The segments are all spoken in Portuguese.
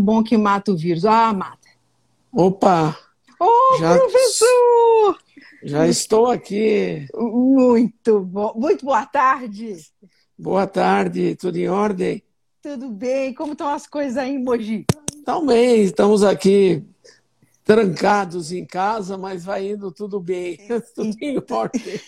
bom que mata o vírus. Ah, mata. Opa! Ô, oh, já, professor! Já estou aqui. Muito bom. Muito boa tarde. Boa tarde, tudo em ordem? Tudo bem. Como estão as coisas aí Mogi? Também, estamos aqui trancados em casa, mas vai indo tudo bem, tudo em ordem.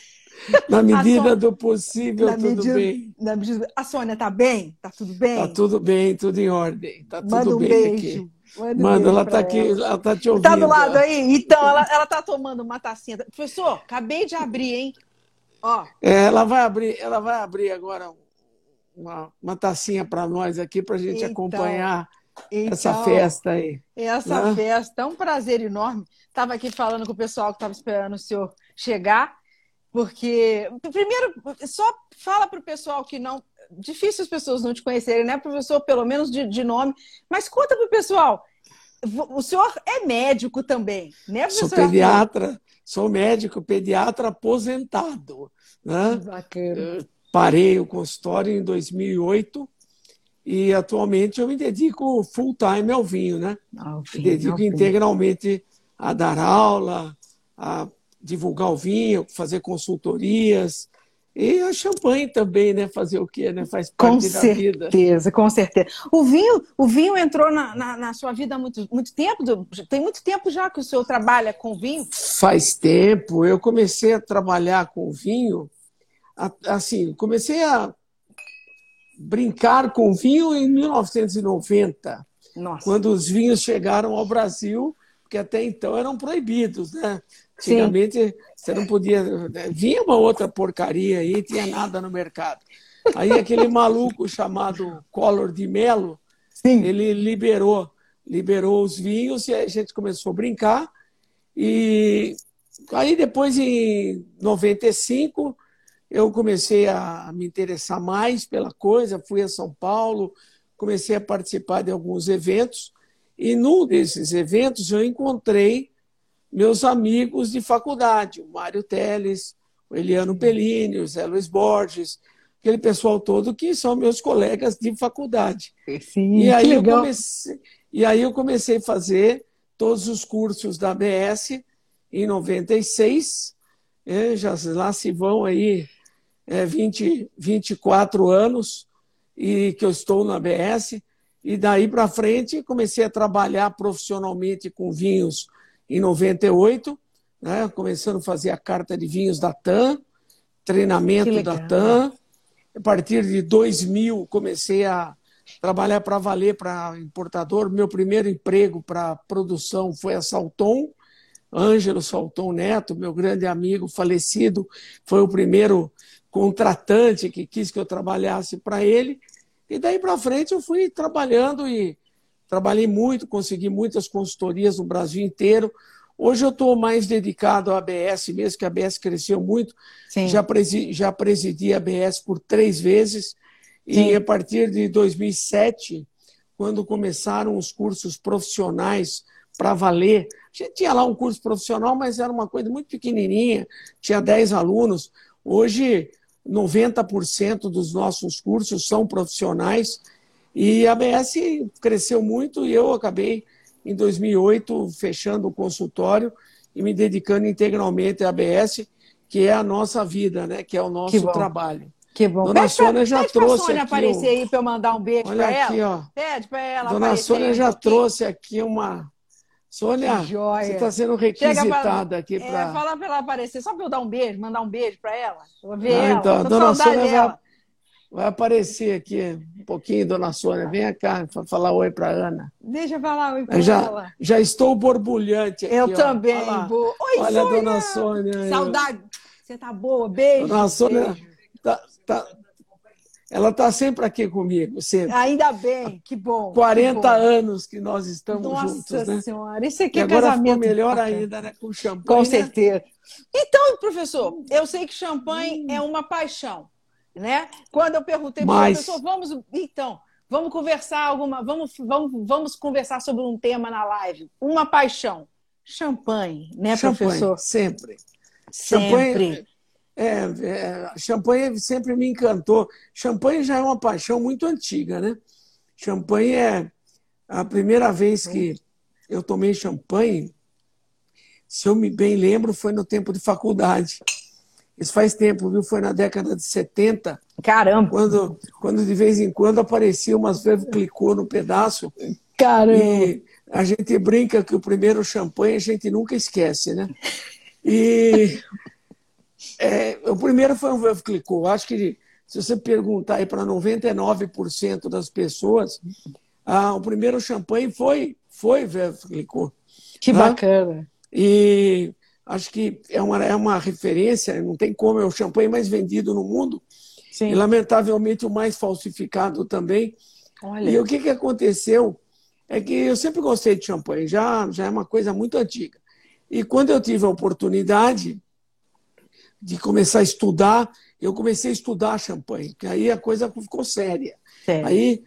Na medida do possível, tudo medida, bem. Medida, a Sônia está bem? Está tudo bem? Está tudo bem, tudo em ordem. Tá tudo Manda um bem beijo. aqui. Manda, Manda ela está aqui, ela está te ouvindo. Está do lado aí? Então, ela está tomando uma tacinha. Professor, acabei de abrir, hein? Ó. É, ela vai abrir, ela vai abrir agora uma, uma tacinha para nós aqui para a gente Então, acompanhar então, essa festa aí. Essa né? festa é um prazer enorme. Estava aqui falando com o pessoal que estava esperando o senhor chegar, porque, primeiro, só fala para o pessoal que não. Difícil as pessoas não te conhecerem, né, professor? Pelo menos de, de nome. Mas conta para o pessoal. O senhor é médico também, né, Sou professor? pediatra, sou médico, pediatra aposentado. Né? Bacana. Parei o consultório em 2008 e atualmente eu me dedico full time ao vinho, né? Ah, Me dedico integralmente a dar aula, a divulgar o vinho, fazer consultorias e a champanhe também, né? Fazer o quê, né? Faz Com parte da vida. certeza, com certeza. O vinho, o vinho entrou na, na, na sua vida há muito, muito tempo? Tem muito tempo já que o senhor trabalha com vinho? Faz tempo. Eu comecei a trabalhar com vinho, assim, comecei a brincar com vinho em 1990. Nossa. quando os vinhos chegaram ao Brasil, porque até então eram proibidos, né? Sim. Antigamente você não podia. Vinha uma outra porcaria aí, tinha nada no mercado. Aí aquele maluco chamado Collor de Mello, Sim. ele liberou, liberou os vinhos e a gente começou a brincar. E aí depois, em 95, eu comecei a me interessar mais pela coisa, fui a São Paulo, comecei a participar de alguns eventos, e num desses eventos eu encontrei meus amigos de faculdade, o Mário Teles, o Eliano Pellini, o Zé Luiz Borges, aquele pessoal todo que são meus colegas de faculdade. Sim, E aí, eu comecei, e aí eu comecei a fazer todos os cursos da ABS em 96. né, já lá se vão aí é, 20, 24 anos e que eu estou na ABS. E daí para frente comecei a trabalhar profissionalmente com vinhos em 98, né, começando a fazer a carta de vinhos da TAM, treinamento da TAM. A partir de 2000 comecei a trabalhar para valer para importador. Meu primeiro emprego para produção foi a Salton. Ângelo Salton Neto, meu grande amigo falecido, foi o primeiro contratante que quis que eu trabalhasse para ele. E daí para frente eu fui trabalhando e trabalhei muito, consegui muitas consultorias no Brasil inteiro. Hoje eu estou mais dedicado à ABS, mesmo que a ABS cresceu muito. Sim. Já, presi já presidi a ABS por três vezes. Sim. E a partir de 2007, quando começaram os cursos profissionais para valer, a gente tinha lá um curso profissional, mas era uma coisa muito pequenininha, tinha 10 alunos. Hoje, 90% dos nossos cursos são profissionais e a ABS cresceu muito e eu acabei, em 2008, fechando o consultório e me dedicando integralmente à ABS, que é a nossa vida, né? que é o Que nosso bom. trabalho. Que bom. Dona Pede pra- Sônia já pede pra trouxe Sônia aqui aparecer o- aí para eu mandar um beijo para aqui, ela. ó. Pede para ela Dona Sônia um já trouxe aqui uma. Sônia, Que você está sendo Chega pra- requisitada aqui É, para. fala para ela aparecer, só para eu dar um beijo, mandar um beijo para ela. Eu vou ver Ah, ela. então, tô Dona Sônia dela. Vai aparecer aqui um pouquinho, Dona Sônia. Vem cá falar oi para Ana. Deixa eu falar oi para já, ela. já estou borbulhante aqui. Eu ó. também Olha vou. Oi, Olha Sônia. Dona Sônia. Saudade. Você tá boa? Beijo. Dona Sônia, beijo. tá- tá- ela está sempre aqui comigo, sempre. Ainda bem, que bom. 40 que bom. anos que nós estamos Nossa juntos, né? Senhora, isso aqui E é agora casamento. ficou melhor ainda, né? Com champanhe. Com né? certeza. Então, professor, eu sei que champanhe é uma paixão, né? Quando eu perguntei para o professor, vamos, então, vamos conversar alguma, vamos, vamos, vamos conversar sobre um tema na live. Uma paixão. Champanhe, né, Champanhe, professor? sempre. Sempre. Champanhe, é, é, champanhe sempre me encantou. Champanhe já é uma paixão muito antiga, né? Champanhe é, A primeira vez que eu tomei champanhe, se eu me bem lembro, foi no tempo de faculdade. Isso faz tempo, viu? Foi na década de 70. Caramba! Quando, quando de vez em quando aparecia umas vezes clicou no pedaço. Caramba! E a gente brinca que o primeiro champanhe a gente nunca esquece, né? E é, o primeiro foi um Veuve Clicquot. Acho que se você perguntar aí para 99% das pessoas, ah, o primeiro champanhe foi, foi Veuve Clicquot. Que tá? bacana! E acho que é uma, é uma referência, não tem como, é o champanhe mais vendido no mundo. Sim. E, lamentavelmente, o mais falsificado também. Olha. E o que, que aconteceu é que eu sempre gostei de champanhe, já, já é uma coisa muito antiga. E quando eu tive a oportunidade de começar a estudar, eu comecei a estudar champanhe, que aí a coisa ficou séria. Sério. Aí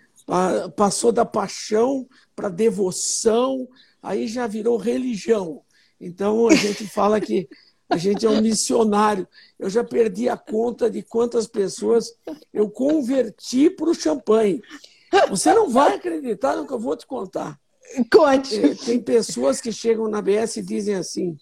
passou da paixão para devoção, aí já virou religião. Então a gente fala que a gente é um missionário. Eu já perdi a conta de quantas pessoas eu converti para o champanhe. Você não vai acreditar no que eu vou te contar. Conte. É, tem pessoas que chegam na BS e dizem assim: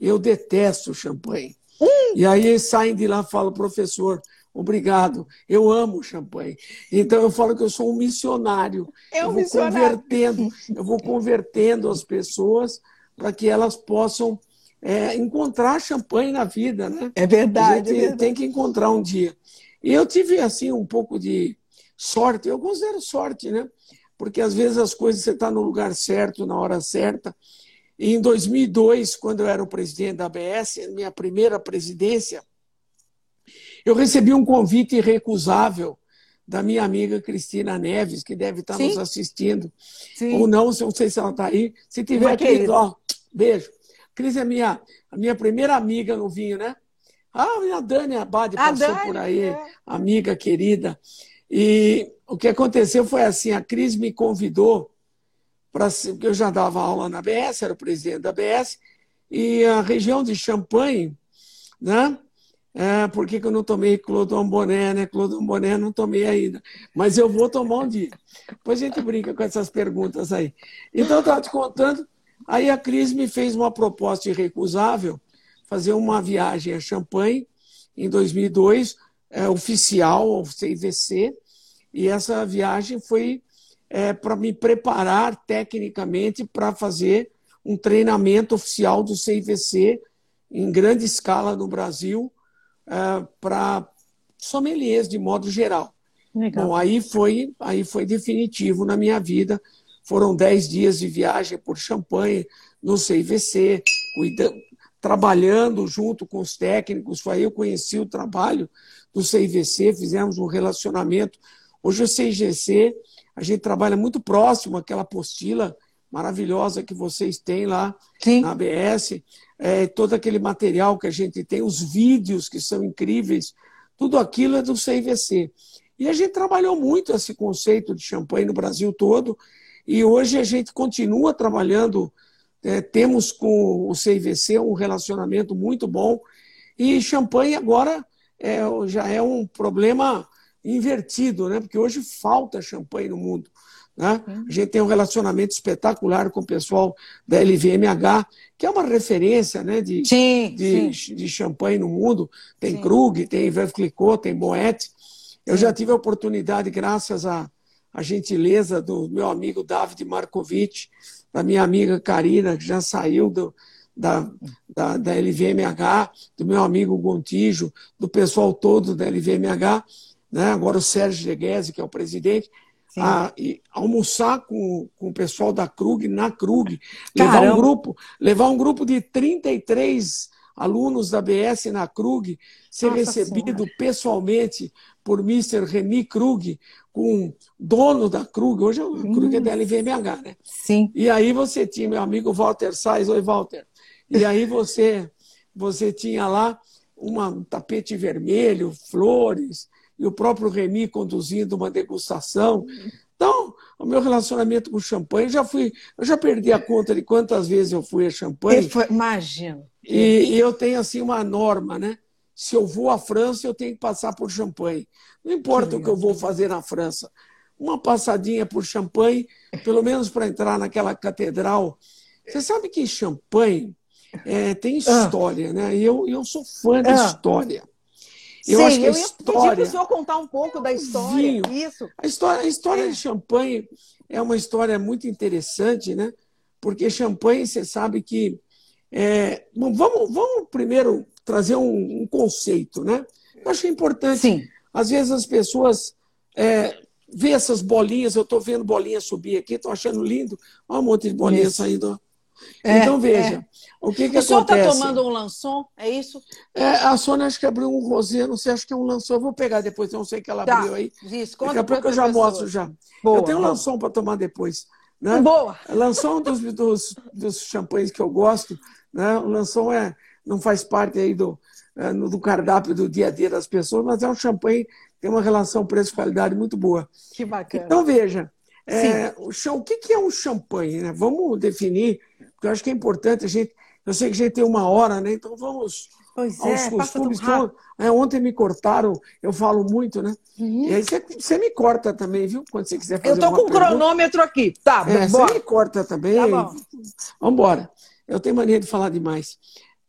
eu detesto champanhe. Hum. E aí saem de lá e falam, professor, obrigado, eu amo champanhe. Então eu falo que eu sou um missionário. É um eu vou missionário. convertendo, eu vou convertendo as pessoas para que elas possam é, encontrar champanhe na vida, né? É verdade, A gente é verdade. tem que encontrar um dia. E eu tive assim um pouco de sorte, eu considero sorte, né? Porque às vezes as coisas você está no lugar certo, na hora certa. E em 2002, quando eu era o presidente da ABS, minha primeira presidência, eu recebi um convite irrecusável da minha amiga Cristina Neves, que deve estar Sim. nos assistindo. Sim. Ou não, não sei se ela está aí. Se tiver, Cris, ó, beijo. Cris é minha, a minha primeira amiga no vinho, né? Ah, a Dani Abade passou Dani, por aí, é. amiga querida. E o que aconteceu foi assim: a Cris me convidou para. Porque eu já dava aula na BS, era o presidente da BS, e a região de Champagne, né? É, por que, que eu não tomei Clodon Boné, né? Clodon Boné não tomei ainda. Mas eu vou tomar um dia. Depois a gente brinca com essas perguntas aí. Então, eu estava te contando. Aí a Cris me fez uma proposta irrecusável, fazer uma viagem a Champagne em 2002, é, oficial ao CIVC. E essa viagem foi é, para me preparar tecnicamente para fazer um treinamento oficial do CIVC em grande escala no Brasil, uh, para sommeliers de modo geral. Legal. Bom, aí foi, aí foi definitivo na minha vida. Foram dez dias de viagem por Champagne, no CIVC, cuidando, trabalhando junto com os técnicos. Foi aí eu conheci o trabalho do CIVC, fizemos um relacionamento. Hoje o CIGC, a gente trabalha muito próximo àquela apostila maravilhosa que vocês têm lá Sim. na ABS é, todo aquele material que a gente tem, os vídeos que são incríveis, tudo aquilo é do CIVC. E a gente trabalhou muito esse conceito de champanhe no Brasil todo, e hoje a gente continua trabalhando, é, temos com o CIVC um relacionamento muito bom, e champanhe agora é, já é um problema invertido, né? porque hoje falta champanhe no mundo. Né? A gente tem um relacionamento espetacular com o pessoal da LVMH, que é uma referência né, de, sim, de, sim. de champanhe no mundo. Tem sim. Krug, tem Veuve Clicquot, tem Moet. Eu já tive a oportunidade, graças à, à gentileza do meu amigo David Markovic, da minha amiga Karina, que já saiu do, da, da, da LVMH, do meu amigo Gontijo, do pessoal todo da LVMH, né? agora o Sérgio Deguese, que é o presidente, a, almoçar com, com o pessoal da Krug na Krug, levar um grupo, levar um grupo de 33 alunos da BS na Krug, ser Nossa recebido senhora. pessoalmente por Mr. Remy Krug, com dono da Krug, hoje o hum. Krug é da LVMH, né? Sim. E aí você tinha meu amigo Walter Sais, oi Walter. E aí você você tinha lá uma, um tapete vermelho, flores, e o próprio Remy conduzindo uma degustação. Então, o meu relacionamento com o champanhe, já fui, eu já perdi a conta de quantas vezes eu fui a champanhe. Imagino. E, e, eu tenho assim uma norma, né? Se eu vou à França, eu tenho que passar por champanhe. Não importa o que eu vou fazer na França. uma passadinha por Champagne, pelo menos para entrar naquela catedral. Você sabe que Champagne é, tem ah. história, ah. né? Eu, eu sou fã de ah. história. Eu Sim, acho que eu ia história, pedir para o senhor contar um pouco da história. Vinho, Isso. A história, a história é. de Champagne é uma história muito interessante, né? Porque Champagne, você sabe que. É, vamos, vamos primeiro trazer um, um, conceito, né? Eu acho que é importante. Sim. Às vezes as pessoas é, vê essas bolinhas, eu estou vendo bolinhas subir aqui, estou achando lindo. Olha um monte de bolinhas isso. saindo. É, então, veja, é. o que, que o acontece? O senhor está tomando um lançon, é isso? É, a Sônia acho que abriu um rosé, não sei, acho que é um lançon. Eu vou pegar depois, não sei que ela tá. abriu aí. Isso, Daqui a pouco eu já mostro já. Boa, eu tenho um lançon para tomar depois. Né? Boa! Lançon dos, dos, dos champanhes que eu gosto. Né? O lançon é, não faz parte aí do, é, do cardápio do dia a dia das pessoas, mas é um champanhe tem uma relação preço-qualidade muito boa. Que bacana. Então, veja, é, o, o que é um champanhe? Né? Vamos definir porque eu acho que é importante a gente. Eu sei que a gente tem uma hora, né? Então vamos pois aos é, costumes. Então, é, ontem me cortaram, eu falo muito, né? Uhum. E aí você, você, me corta também, viu? Quando você quiser fazer Eu estou com o cronômetro aqui. Tá, é, Você me corta também. Tá bom. Vamos embora. Eu tenho mania de falar demais.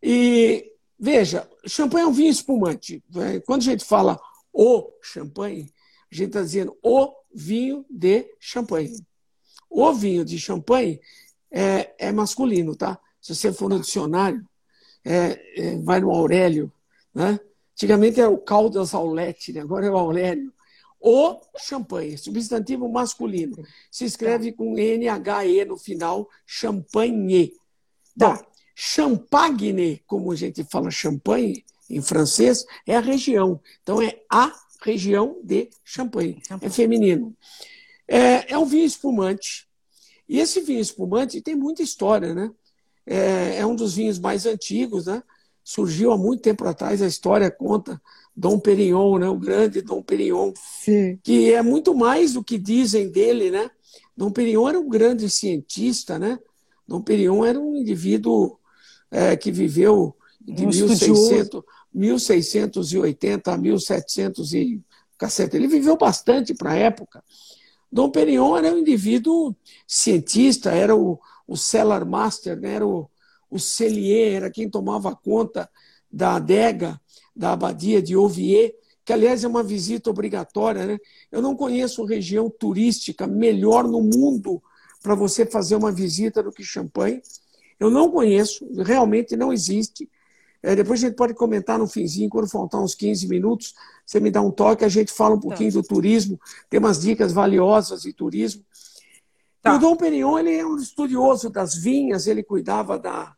E veja, champanhe é um vinho espumante. Né? Quando a gente fala o champanhe, a gente está dizendo o vinho de champanhe. O vinho de champanhe é, é masculino, tá? Se você for no dicionário, é, é, vai no Aurélio, né? Antigamente era o Caldas Aulete, né? agora é o Aurélio. O champanhe, substantivo masculino. Se escreve com NHE no final, champanhe. Tá. Champagne, como a gente fala champanhe em francês, é a região. Então é a região de Champagne. É feminino. É, é um vinho espumante e esse vinho espumante tem muita história, né? É, é, um dos vinhos mais antigos, né? Surgiu há muito tempo atrás, a história conta Dom Perignon, né? O grande Dom Perignon, Sim. que é muito mais do que dizem dele, né? Dom Perignon era um grande cientista, né? Dom Perignon era um indivíduo é, que viveu de um 1600, 1680 a 1700 e caceta. Ele viveu bastante para a época. Dom Perignon era um indivíduo cientista, era o, o cellar master, né? era o, o cellier, era quem tomava conta da adega da abadia de Ouvier, que aliás é uma visita obrigatória. Né? Eu não conheço região turística melhor no mundo para você fazer uma visita do que Champagne. Eu não conheço, realmente não existe. É, depois a gente pode comentar no finzinho, quando faltar uns 15 minutos, você me dá um toque, a gente fala um pouquinho tá. do turismo, tem umas dicas valiosas de turismo. Tá. E o Dom Perignon ele é um estudioso das vinhas, ele cuidava da.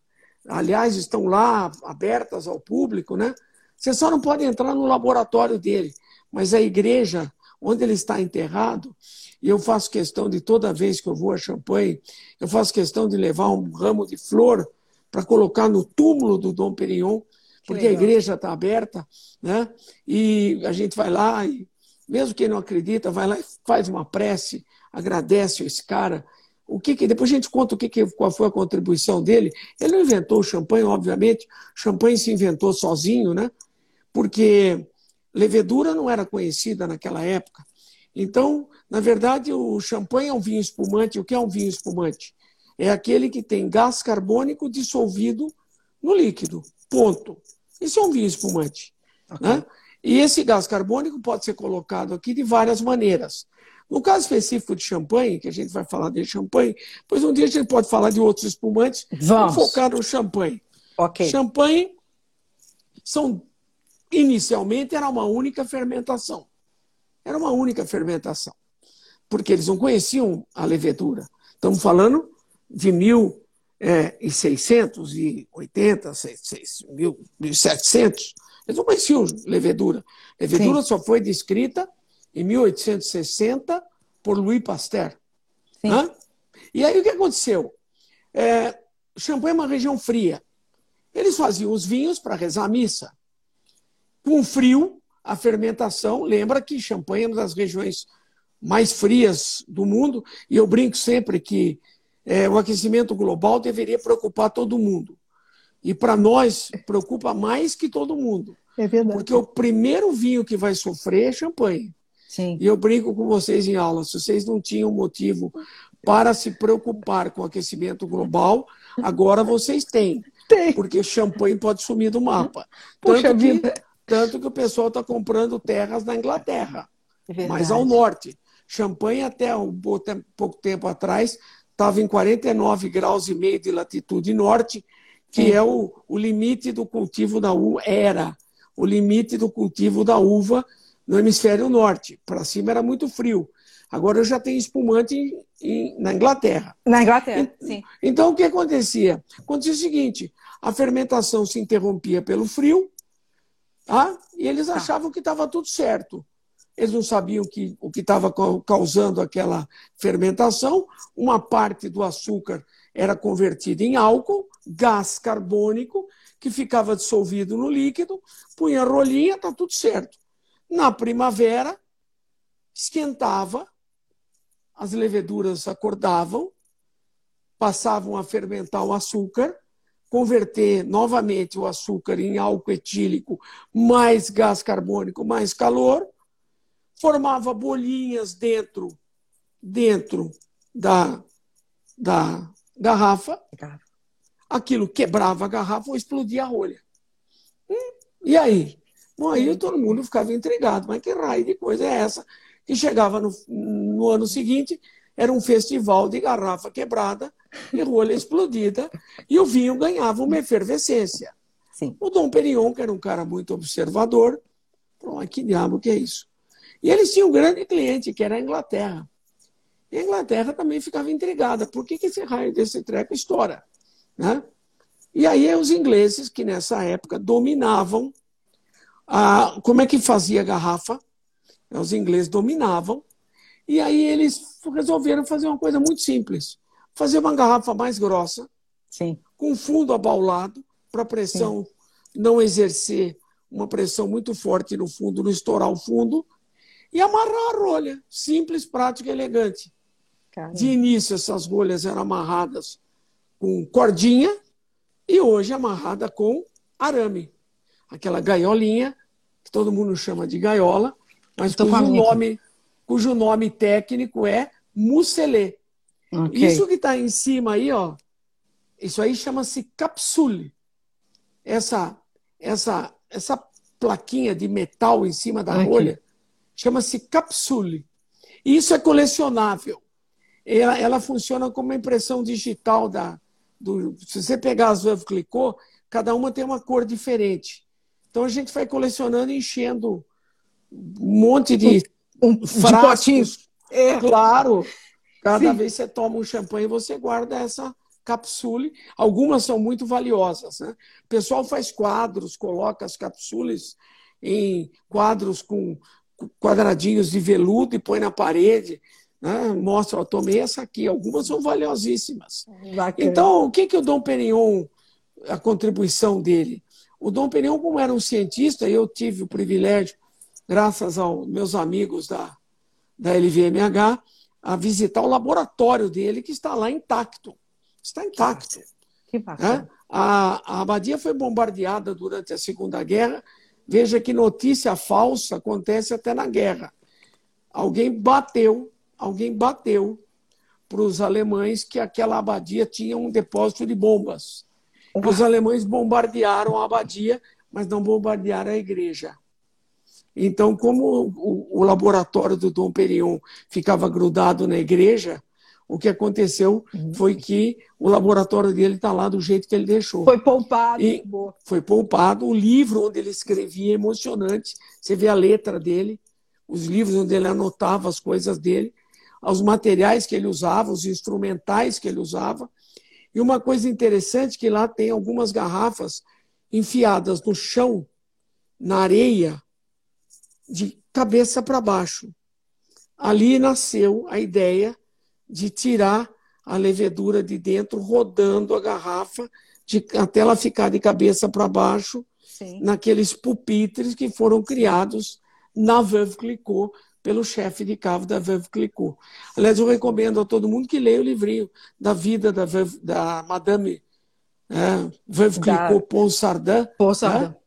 Aliás, estão lá abertas ao público, né? Você só não pode entrar no laboratório dele, mas a igreja onde ele está enterrado, e eu faço questão de toda vez que eu vou a Champagne, eu faço questão de levar um ramo de flor para colocar no túmulo do Dom Perignon, porque a igreja está aberta, né? E a gente vai lá e, mesmo quem não acredita, vai lá e faz uma prece, agradece esse cara. O que, que depois a gente conta o que, que qual foi a contribuição dele. Ele não inventou o champanhe, obviamente. O champanhe se inventou sozinho, né? Porque levedura não era conhecida naquela época. Então, na verdade, o champanhe é um vinho espumante. O que é um vinho espumante? é aquele que tem gás carbônico dissolvido no líquido. Ponto. Isso é um vinho espumante. Okay. Né? E esse gás carbônico pode ser colocado aqui de várias maneiras. No caso específico de champanhe, que a gente vai falar de champanhe, pois um dia a gente pode falar de outros espumantes. Vamos, focar no champanhe. Ok. Champanhe são inicialmente era uma única fermentação. Era uma única fermentação. Porque eles não conheciam a levedura. Estamos falando de 1680, 1700, eles não conheciam levedura. Levedura Sim. só foi descrita em 1860 por Louis Pasteur. E aí o que aconteceu? É, Champagne é uma região fria. Eles faziam os vinhos para rezar a missa. Com frio, a fermentação, lembra que Champagne é uma das regiões mais frias do mundo, e eu brinco sempre que é, o aquecimento global deveria preocupar todo mundo. E para nós, preocupa mais que todo mundo. É verdade. Porque o primeiro vinho que vai sofrer é champanhe. Sim. E eu brinco com vocês em aula, se vocês não tinham motivo para se preocupar com o aquecimento global, agora vocês têm. Tem. Porque champanhe pode sumir do mapa. Puxa tanto, que, vida. Tanto que o pessoal está comprando terras na Inglaterra, É mais ao norte. Champanhe, até um pouco tempo atrás, estava em 49 graus e meio de latitude norte, que Sim. é o, o limite do cultivo da uva, era o limite do cultivo da uva no hemisfério norte. Para cima era muito frio. Agora já tem espumante em- em- na Inglaterra. Na Inglaterra, sim. Então, o que acontecia? Acontecia o seguinte: a fermentação se interrompia pelo frio, tá? e eles Tá. achavam que estava tudo certo. Eles não sabiam que, o que estava ca- causando aquela fermentação. Uma parte do açúcar era convertida em álcool, gás carbônico, que ficava dissolvido no líquido, punha rolinha, está tudo certo. Na primavera, esquentava, as leveduras acordavam, passavam a fermentar o açúcar, converter novamente o açúcar em álcool etílico, mais gás carbônico, mais calor, formava bolinhas dentro dentro da, da garrafa, aquilo quebrava a garrafa ou explodia a rolha. Hum, e aí? Bom, aí todo mundo ficava intrigado, mas que raio de coisa é essa? E chegava no, no ano seguinte, era um festival de garrafa quebrada e rolha explodida, e o vinho ganhava uma efervescência. Sim. O Dom Perignon, que era um cara muito observador, falou, que diabo que é isso? E eles tinham um grande cliente, que era a Inglaterra. E a Inglaterra também ficava intrigada, por que, que esse raio desse treco estoura? Né? E aí os ingleses, que nessa época dominavam, a, como é que fazia a garrafa? Os ingleses dominavam, e aí eles resolveram fazer uma coisa muito simples. Fazer uma garrafa mais grossa, Sim. com fundo abaulado, para a pressão não exercer uma pressão muito forte no fundo, não estourar o fundo, e amarrar a rolha. Simples, prático e elegante. Caramba. De início, essas rolhas eram amarradas com cordinha e hoje amarrada com arame. Aquela gaiolinha, que todo mundo chama de gaiola, mas cujo nome, cujo nome técnico é mucelê. Ok. Isso que está em cima aí, ó, isso aí chama-se capsule. Essa, essa, essa plaquinha de metal em cima da Aqui. rolha chama-se capsule. E isso é colecionável. Ela, ela funciona como uma impressão digital da. Do, se você pegar as Veuve Clicquot, cada uma tem uma cor diferente. Então a gente vai colecionando, e enchendo um monte de Um, de frascos. potinhos. É. Claro. Cada Sim. vez que você toma um champanhe, você guarda essa capsule. Algumas são muito valiosas. Né? O pessoal faz quadros, coloca as capsules em quadros com quadradinhos de veludo e põe na parede. Né? Mostra, ó, tomei essa aqui. Algumas são valiosíssimas. Bacana. Então, o que, que o Dom Perignon, a contribuição dele? O Dom Perignon, como era um cientista, eu tive o privilégio, graças aos meus amigos da, da LVMH, a visitar o laboratório dele, que está lá intacto. Está intacto. que bacana. Né? A, a abadia foi bombardeada durante a Segunda Guerra. Veja que notícia falsa acontece até na guerra. Alguém bateu, alguém bateu para os alemães que aquela abadia tinha um depósito de bombas. Os alemães bombardearam a abadia, mas não bombardearam a igreja. Então, como o, o laboratório do Dom Perignon ficava grudado na igreja, o que aconteceu foi que o laboratório dele está lá do jeito que ele deixou. Foi poupado. E-. Foi poupado. O livro onde ele escrevia é emocionante. Você vê a letra dele, os livros onde ele anotava as coisas dele, os materiais que ele usava, os instrumentais que ele usava. E uma coisa interessante que lá tem algumas garrafas enfiadas no chão, na areia, de cabeça para baixo. Ali nasceu a ideia de tirar a levedura de dentro, rodando a garrafa de- até ela ficar de cabeça para baixo, Sim. naqueles pupitres que foram criados na Veuve Clicquot pelo chefe de cavo da Veuve Clicquot. Aliás, eu recomendo a todo mundo que leia o livrinho da vida da, Veuve, da Madame é, Veuve Da- Clicquot Ponsardin. Poça. É,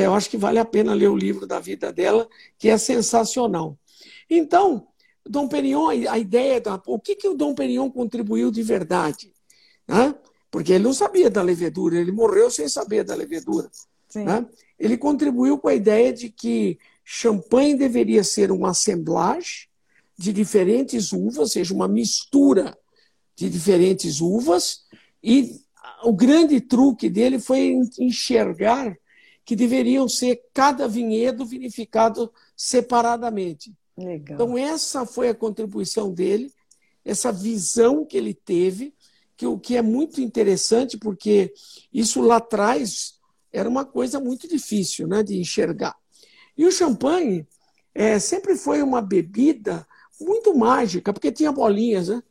eu acho que vale a pena ler o livro da vida dela, que é sensacional. Então, Dom Perignon, a ideia da. O que, que o Dom Perignon contribuiu de verdade? Né? Porque ele não sabia da levedura, ele morreu sem saber da levedura. Né? Ele contribuiu com a ideia de que champanhe deveria ser uma assemblagem de diferentes uvas, ou seja, uma mistura de diferentes uvas, e o grande truque dele foi enxergar que deveriam ser cada vinhedo vinificado separadamente. Legal. Então, essa foi a contribuição dele, essa visão que ele teve, que o que é muito interessante, porque isso lá atrás era uma coisa muito difícil né, de enxergar. E o champanhe é, sempre foi uma bebida muito mágica, porque tinha bolinhas, né?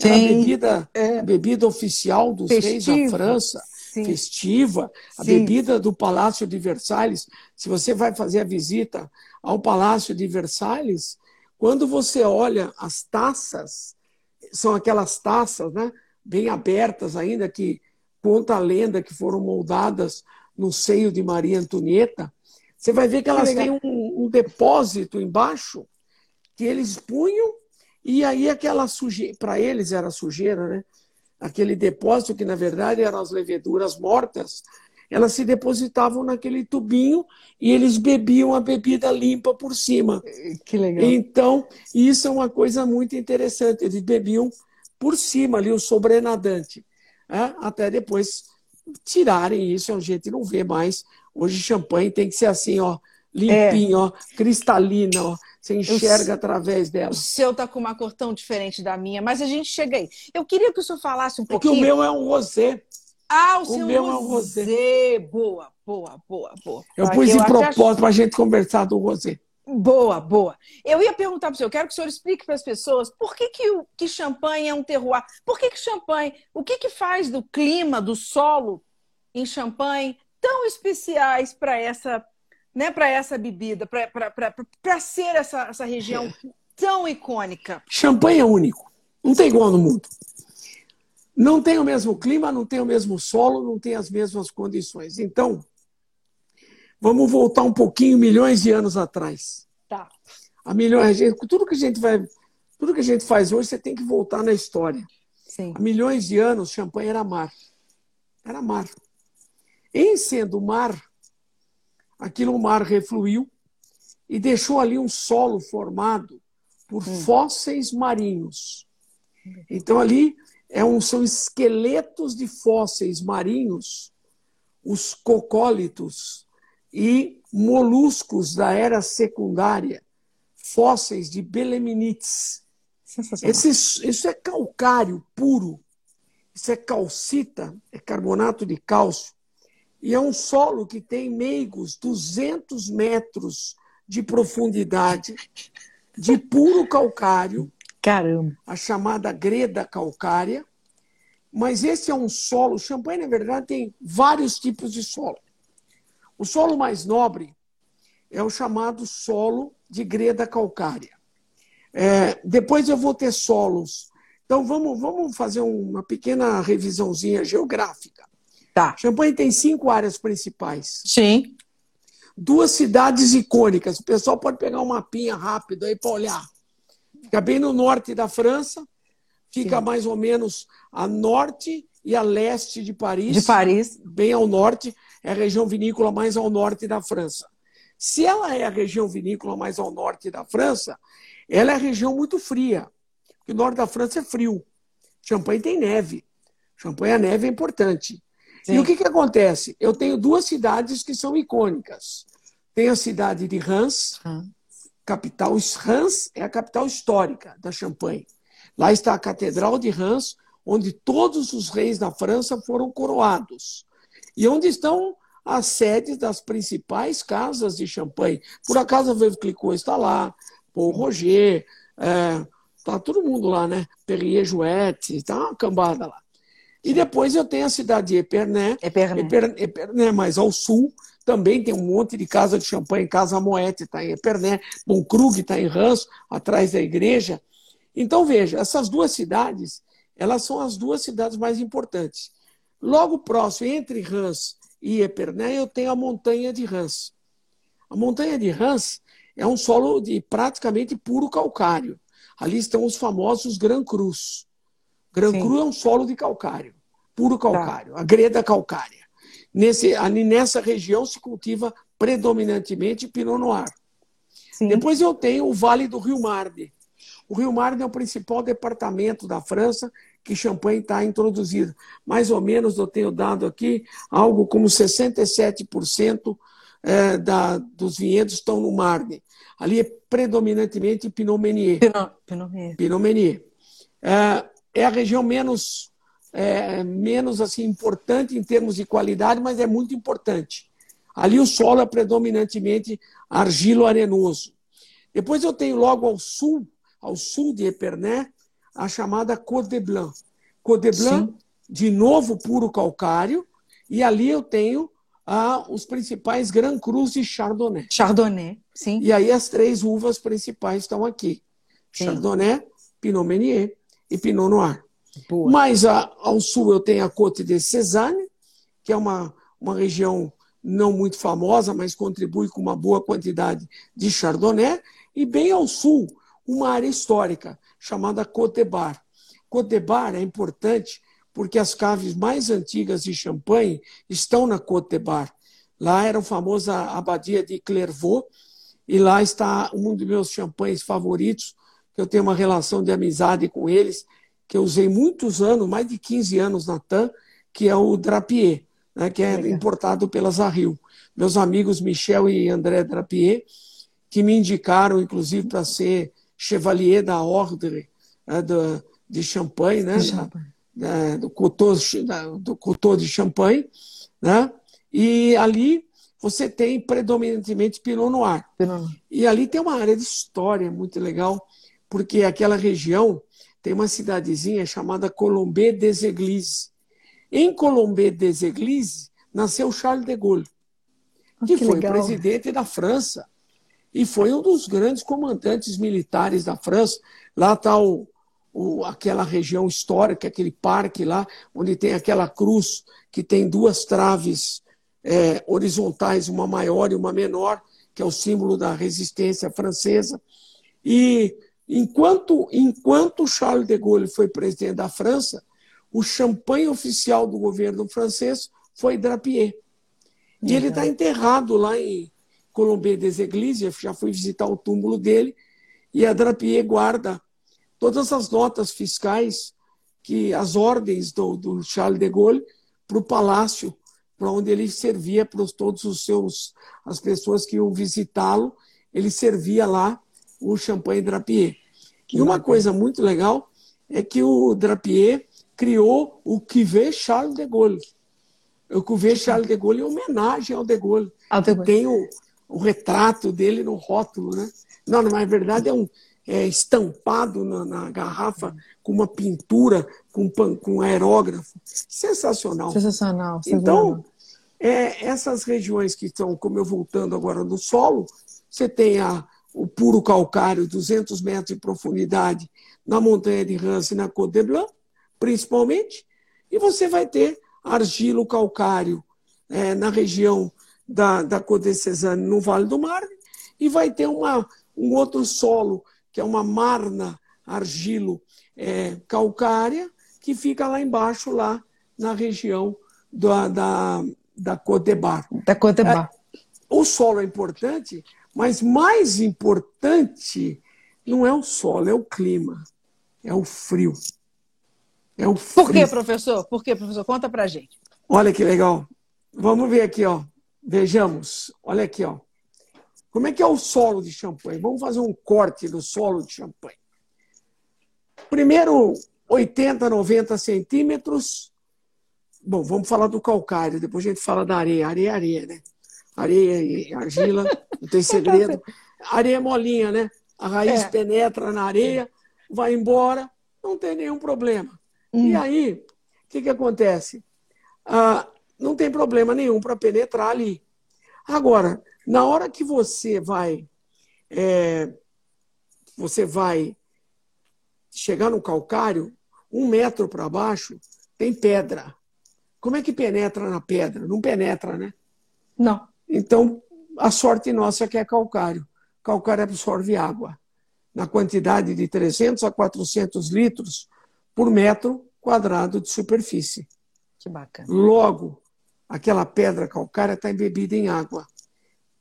Era a bebida, é. bebida oficial dos reis da França, Sim. festiva, a Sim. bebida do Palácio de Versalhes. Se você vai fazer a visita ao Palácio de Versalhes, quando você olha as taças, são aquelas taças, né, bem abertas ainda, que conta a lenda que foram moldadas no seio de Maria Antonieta, você vai ver que elas têm um, um depósito embaixo que eles punham e aí aquela sujeira, para eles era sujeira, né? Aquele depósito que na verdade eram as leveduras mortas, elas se depositavam naquele tubinho e eles bebiam a bebida limpa por cima. Que legal. Então, isso é uma coisa muito interessante. Eles bebiam por cima ali, o sobrenadante. Né? Até depois tirarem isso, a gente não vê mais. Hoje champanhe tem que ser assim, ó, limpinho, é. ó, cristalina, ó. Você enxerga através dela. O seu tá com uma cor tão diferente da minha, mas a gente chega aí. Eu queria que o senhor falasse um pouquinho. Porque o meu é um rosé. Ah, o, o seu meu rosé. é um rosé. Boa, boa, boa, boa. Eu Aqui pus em propósito para a gente conversar do rosé. Boa, boa. Eu ia perguntar para o senhor, eu quero que o senhor explique para as pessoas por que, que, o, que champanhe é um terroir. Por que, que champanhe, o que, que faz do clima, do solo em champanhe tão especiais para essa né, para essa bebida, para ser essa, essa região tão icônica? Champanhe é único. Não tem igual no mundo. Não tem o mesmo clima, não tem o mesmo solo, não tem as mesmas condições. Então, vamos voltar um pouquinho, milhões de anos atrás. Tá. A milhões, tudo que a gente vai, tudo que a gente faz hoje, você tem que voltar na história. Sim. Há milhões de anos, champanhe era mar. Era mar. Em sendo mar, aquilo o mar refluiu e deixou ali um solo formado por hum. fósseis marinhos. Então ali é um, são esqueletos de fósseis marinhos, os cocólitos e moluscos da era secundária, fósseis de belemnites. Esse, isso é calcário puro, isso é calcita, é carbonato de cálcio. E é um solo que tem meigos 200 metros de profundidade, de puro calcário. Caramba! A chamada greda calcária. Mas esse é um solo. O champanhe, na verdade, tem vários tipos de solo. O solo mais nobre é o chamado solo de greda calcária. É, depois eu vou ter solos. Então vamos, vamos fazer uma pequena revisãozinha geográfica. Tá. Champagne tem cinco áreas principais. Sim. Duas cidades icônicas. O pessoal pode pegar um mapinha rápido aí para olhar. Fica bem no norte da França, fica Sim. mais ou menos a norte e a leste de Paris. De Paris. Bem ao norte, é a região vinícola mais ao norte da França. Se ela é a região vinícola mais ao norte da França, ela é a região muito fria. Porque o norte da França é frio. Champagne tem neve. Champagne, a neve é importante. Sim. E o que, que acontece? Eu tenho duas cidades que são icônicas. Tem a cidade de Reims, capital. Reims é a capital histórica da Champagne. Lá está a Catedral de Reims, onde todos os reis da França foram coroados. E onde estão as sedes das principais casas de Champagne. Por acaso a Veuve Clicquot está lá, Paul Roger, é, tá todo mundo lá, né? Perrier Jouet, está uma cambada lá. E depois eu tenho a cidade de Epernay, Epernay. Epernay, Epernay mais ao sul, também tem um monte de casa de champanhe, Casa Moete está em Epernay, Bonkrug está em Rans, atrás da igreja. Então, veja, essas duas cidades, elas são as duas cidades mais importantes. Logo próximo, entre Rans e Epernay, eu tenho a montanha de Rans. A montanha de Rans é um solo de praticamente puro calcário. Ali estão os famosos Gran Cruz. Gran Sim. Cru é um solo de calcário, puro tá. calcário, tá. a greda calcária. Nesse, ali nessa região se cultiva predominantemente Pinot Noir. Sim. Depois eu tenho o Vale do Rio Marne. O Rio Marne é o principal departamento da França que Champagne está introduzido. Mais ou menos, eu tenho dado aqui, algo como 67% é, da, dos vinhedos estão no Marne. Ali é predominantemente Pinot Meunier. Pinot, Pinot Meunier. Pinot Meunier. É, é a região menos, é, menos assim importante em termos de qualidade, mas é muito importante. Ali o solo é predominantemente argilo-arenoso. Depois eu tenho logo ao sul, ao sul de Epernay, a chamada Côte de Blanc. Côte de Blanc, Sim. de novo puro calcário, e ali eu tenho ah, os principais Grand Cruz de Chardonnay. Chardonnay, sim. E aí as três uvas principais estão aqui. Sim. Chardonnay, Pinot Meunier e Pinot Noir. Boa. Mais a, ao sul eu tenho a Côte de Cézanne, que é uma, uma região não muito famosa, mas contribui com uma boa quantidade de Chardonnay. E bem ao sul, uma área histórica chamada Côte de Bar. Côte de Bar é importante porque as caves mais antigas de Champagne estão na Côte de Bar. Lá era a famosa abadia de Clairvaux, e lá está um dos meus champanhes favoritos, eu tenho uma relação de amizade com eles, que eu usei muitos anos, mais de 15 anos na TAM, que é o Drapier, né, que é Legal. importado pela Zarril. Meus amigos Michel e André Drapier, que me indicaram, inclusive, para ser chevalier da Ordre né, do, de Champagne, né, da, do, Coteau, do Coteau de Champagne. Né, e ali você tem predominantemente Pinot Noir. Pinot. E ali tem uma área de história muito legal, porque aquela região tem uma cidadezinha chamada Colombé des Églises. Em Colombé des Églises nasceu Charles de Gaulle, ah, que, que foi legal. presidente da França e foi um dos grandes comandantes militares da França. Lá está aquela região histórica, aquele parque lá, onde tem aquela cruz que tem duas traves é, horizontais, uma maior e uma menor, que é o símbolo da resistência francesa. E Enquanto, enquanto Charles de Gaulle foi presidente da França, o champanhe oficial do governo francês foi Drapier. E ele está enterrado lá em Colombé des Églises, já fui visitar o túmulo dele, e a Drapier guarda todas as notas fiscais, que as ordens do, do Charles de Gaulle para o palácio, para onde ele servia para todos os seus as pessoas que iam visitá-lo, ele servia lá o champanhe Drapier. E uma coisa muito legal é que o Drapier criou o Cuvée Charles de Gaulle. O Cuvée Charles de Gaulle em homenagem ao de Gaulle. Ao de Gaulle. Tem o, o, retrato dele no rótulo, né? Não, na verdade é um é estampado na, na garrafa com uma pintura, com, com aerógrafo. Sensacional. Sensacional. Então, é, essas regiões que estão, como eu voltando agora no solo, você tem a, o puro calcário, 200 metros de profundidade, na montanha de Rance e na Côte de Blanc, principalmente, e você vai ter argilo calcário é, na região da, da Côte de Cézanne, no Vale do Marne, e vai ter uma, um outro solo, que é uma marna argilo é, calcária, que fica lá embaixo, lá na região da, da, da Côte de Bar. Da Côte de Bar. É, o solo é importante mas mais importante não é o solo, é o clima, é o frio. É o frio. Por que, professor? Por que, professor? Conta pra gente. Olha que legal. Vamos ver aqui, ó. Vejamos. Olha aqui, ó. Como é que é o solo de champanhe? Vamos fazer um corte do solo de champanhe. Primeiro, 80, 90 centímetros. Bom, vamos falar do calcário, depois a gente fala da areia. Areia areia, né? Areia e argila, não tem segredo. Areia é molinha, né? A raiz é. penetra na areia, vai embora, não tem nenhum problema. Hum. E aí, o que, que acontece? Ah, não tem problema nenhum para penetrar ali. Agora, na hora que você vai, é, você vai chegar no calcário, um metro para baixo, tem pedra. Como é que penetra na pedra? Não penetra, né? Não. Então, a sorte nossa é que é calcário. calcário absorve água na quantidade de 300 a 400 litros por metro quadrado de superfície. Que bacana. Logo, aquela pedra calcária está embebida em água.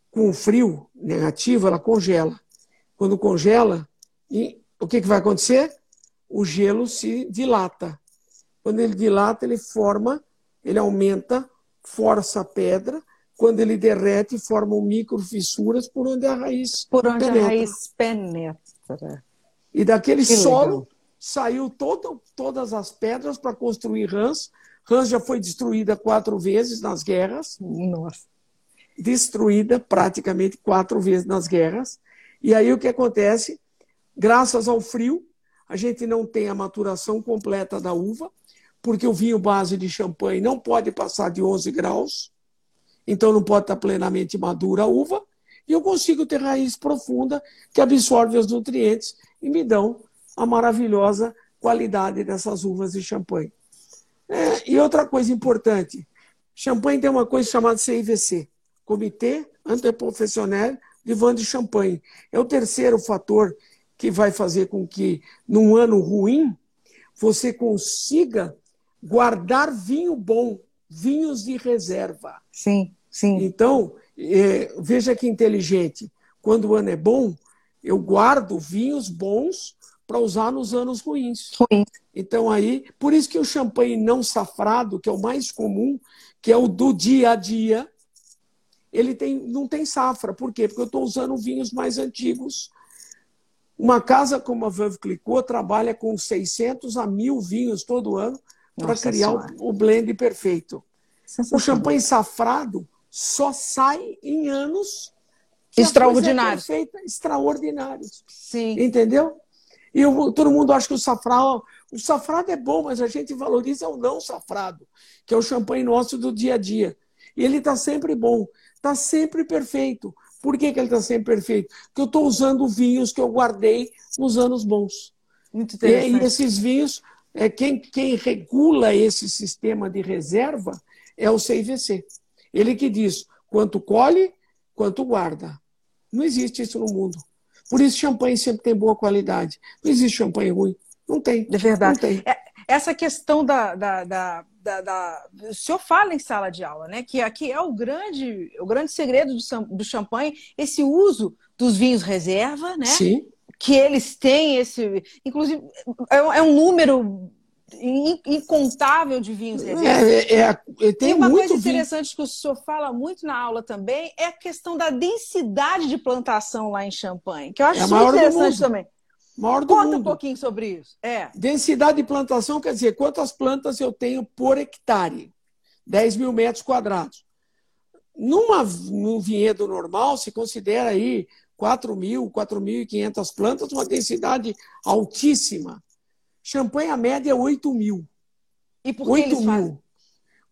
Com o frio negativo, ela congela. Quando congela, o que, que vai acontecer? O gelo se dilata. Quando ele dilata, ele forma, ele aumenta, força a pedra. Quando ele derrete, formam microfissuras por onde a raiz Por onde penetra. a raiz penetra. E daquele que solo legal. saiu todo, todas as pedras para construir rãs. Rãs já foi destruída quatro vezes nas guerras. Nossa. Destruída praticamente quatro vezes nas guerras. E aí o que acontece? Graças ao frio, a gente não tem a maturação completa da uva, porque o vinho base de champanhe não pode passar de 11 graus, então não pode estar plenamente madura a uva, e eu consigo ter raiz profunda que absorve os nutrientes e me dão a maravilhosa qualidade dessas uvas de champanhe. É, e outra coisa importante, champanhe tem uma coisa chamada CIVC, Comitê Interprofessionnel de Vin de Champagne. É o terceiro fator que vai fazer com que, num ano ruim, você consiga guardar vinho bom, vinhos de reserva. Sim, sim. Então, é, veja que inteligente. Quando o ano é bom, eu guardo vinhos bons para usar nos anos ruins. Ruim. Então aí, por isso que o champanhe não safrado, que é o mais comum, que é o do dia a dia, ele tem, não tem safra. Por quê? Porque eu estou usando vinhos mais antigos uma casa como a Veuve Clicquot trabalha com 600 a 1000 vinhos todo ano para criar o, o, blend perfeito. O champanhe safrado só sai em anos extraordinários. É extraordinários. Sim. Entendeu? E eu, todo mundo acha que o safrado, o safrado é bom, mas a gente valoriza o não safrado, que é o champanhe nosso do dia a dia. E ele está sempre bom, está sempre perfeito. Por que, que ele está sempre perfeito? Porque eu estou usando vinhos que eu guardei nos anos bons. Muito interessante. E, e esses vinhos, é, quem, quem regula esse sistema de reserva é o CIVC. Ele que diz quanto colhe, quanto guarda. Não existe isso no mundo. Por isso, champanhe sempre tem boa qualidade. Não existe champanhe ruim. Não tem. É verdade. Tem. É, essa questão da, da, da, da, da, O senhor fala em sala de aula, né? Que aqui é o grande, o grande segredo do, do champanhe, esse uso dos vinhos reserva, né? Sim. Que eles têm esse. Inclusive, é, é um número incontável de vinhos reserva. É, é, é, tem e uma coisa interessante vinho. que o senhor fala muito na aula também é a questão da densidade de plantação lá em Champanhe, que eu acho é muito interessante também. Maior do Conta mundo. um pouquinho sobre isso. É. Densidade de plantação quer dizer quantas plantas eu tenho por hectare. 10 mil metros quadrados. Numa, num vinhedo normal, se considera aí 4 mil, 4.500 plantas, uma densidade altíssima. Champanhe, a média é 8 mil. E por que 8 mil. Fazem?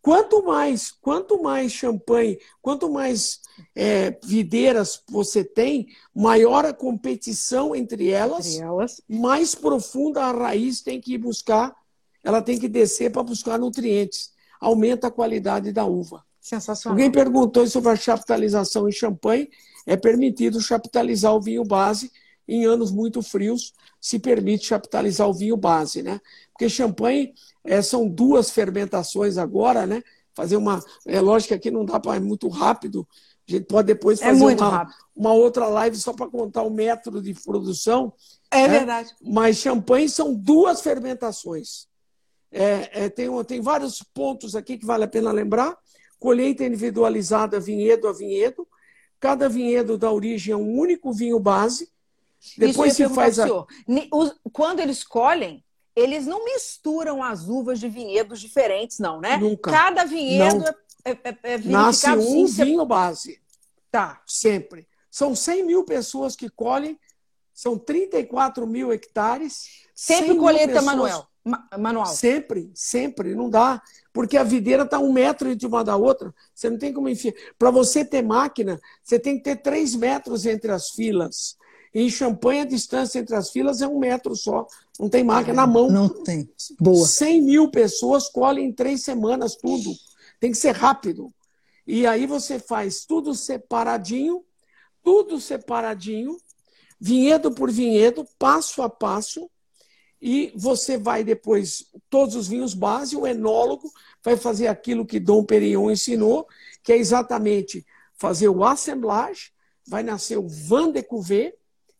Quanto mais, quanto mais champanhe, quanto mais é, videiras você tem, maior a competição entre elas, entre elas, mais profunda a raiz tem que ir buscar, ela tem que descer para buscar nutrientes. Aumenta a qualidade da uva. Sensacional. Alguém perguntou sobre a chaptalização em champanhe. É permitido chaptalizar o vinho base em anos muito frios, se permite chaptalizar o vinho base, né? Porque champanhe é, são duas fermentações agora, né? Fazer uma. É lógico que aqui não dá para ir muito rápido. A gente pode depois é fazer é uma, uma outra live só para contar o método de produção. É né? verdade. Mas champanhe são duas fermentações. É, é, tem, tem vários pontos aqui que vale a pena lembrar. Colheita individualizada, vinhedo a vinhedo. Cada vinhedo dá origem a um único vinho base. Depois se faz a... Quando eles colhem, eles não misturam as uvas de vinhedos diferentes, não, né? Nunca. Cada vinhedo não. é, é, é Nasce um vinho base. Tá. Sempre. São 100 mil pessoas que colhem, são 34 mil hectares. Sempre colheita pessoas... manual. manual. Sempre, sempre. Não dá. Porque a videira está um metro entre uma da outra. Você não tem como enfiar. Para você ter máquina, você tem que ter três metros entre as filas. Em Champanhe, a distância entre as filas é um metro só. Não tem máquina na mão. Não tem. Boa. 100 mil pessoas colhem em três semanas tudo. Tem que ser rápido. E aí você faz tudo separadinho, tudo separadinho, vinhedo por vinhedo, passo a passo, e você vai depois, todos os vinhos base, o enólogo vai fazer aquilo que Dom Perignon ensinou, que é exatamente fazer o assemblage, vai nascer o vin de cuvée,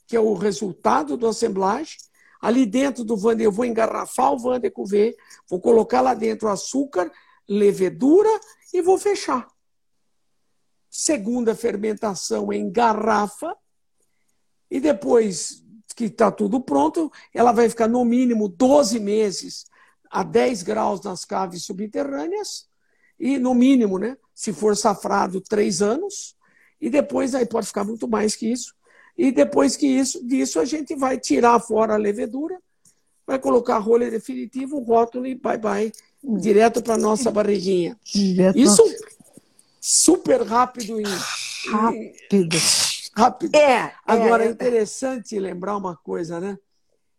que é o resultado do assemblage. Ali dentro do vin, eu vou engarrafar o vin de cuvée, vou colocar lá dentro açúcar, levedura e vou fechar. Segunda fermentação em garrafa, e depois que está tudo pronto, ela vai ficar no mínimo 12 meses a 10 graus nas caves subterrâneas, e no mínimo, né, se for safrado, 3 anos, e depois aí pode ficar muito mais que isso. E depois que isso, disso a gente vai tirar fora a levedura, vai colocar a rolha definitiva, o rótulo e bye bye, direto para nossa barriguinha. Direto. Isso super rápido e rápido rápido. É, Agora, é, é interessante lembrar uma coisa, né?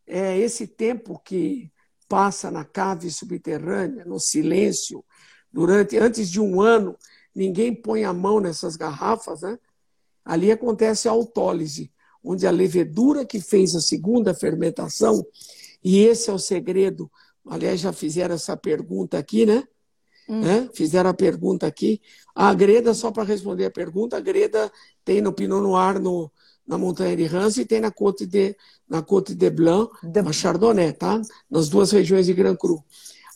É esse tempo que passa na cave subterrânea, no silêncio, durante antes de um ano, ninguém põe a mão nessas garrafas, né? Ali acontece a autólise, onde a levedura que fez a segunda fermentação, e esse é o segredo. Aliás, já fizeram essa pergunta aqui, né? Hum. Né? Fizeram a pergunta aqui. A Greda, só para responder a pergunta, a Greda tem no Pinot Noir no, na Montanha de Rance e tem na Côte de, na Côte de Blanc, de... a Chardonnay, tá? Nas duas regiões de Grand Cru.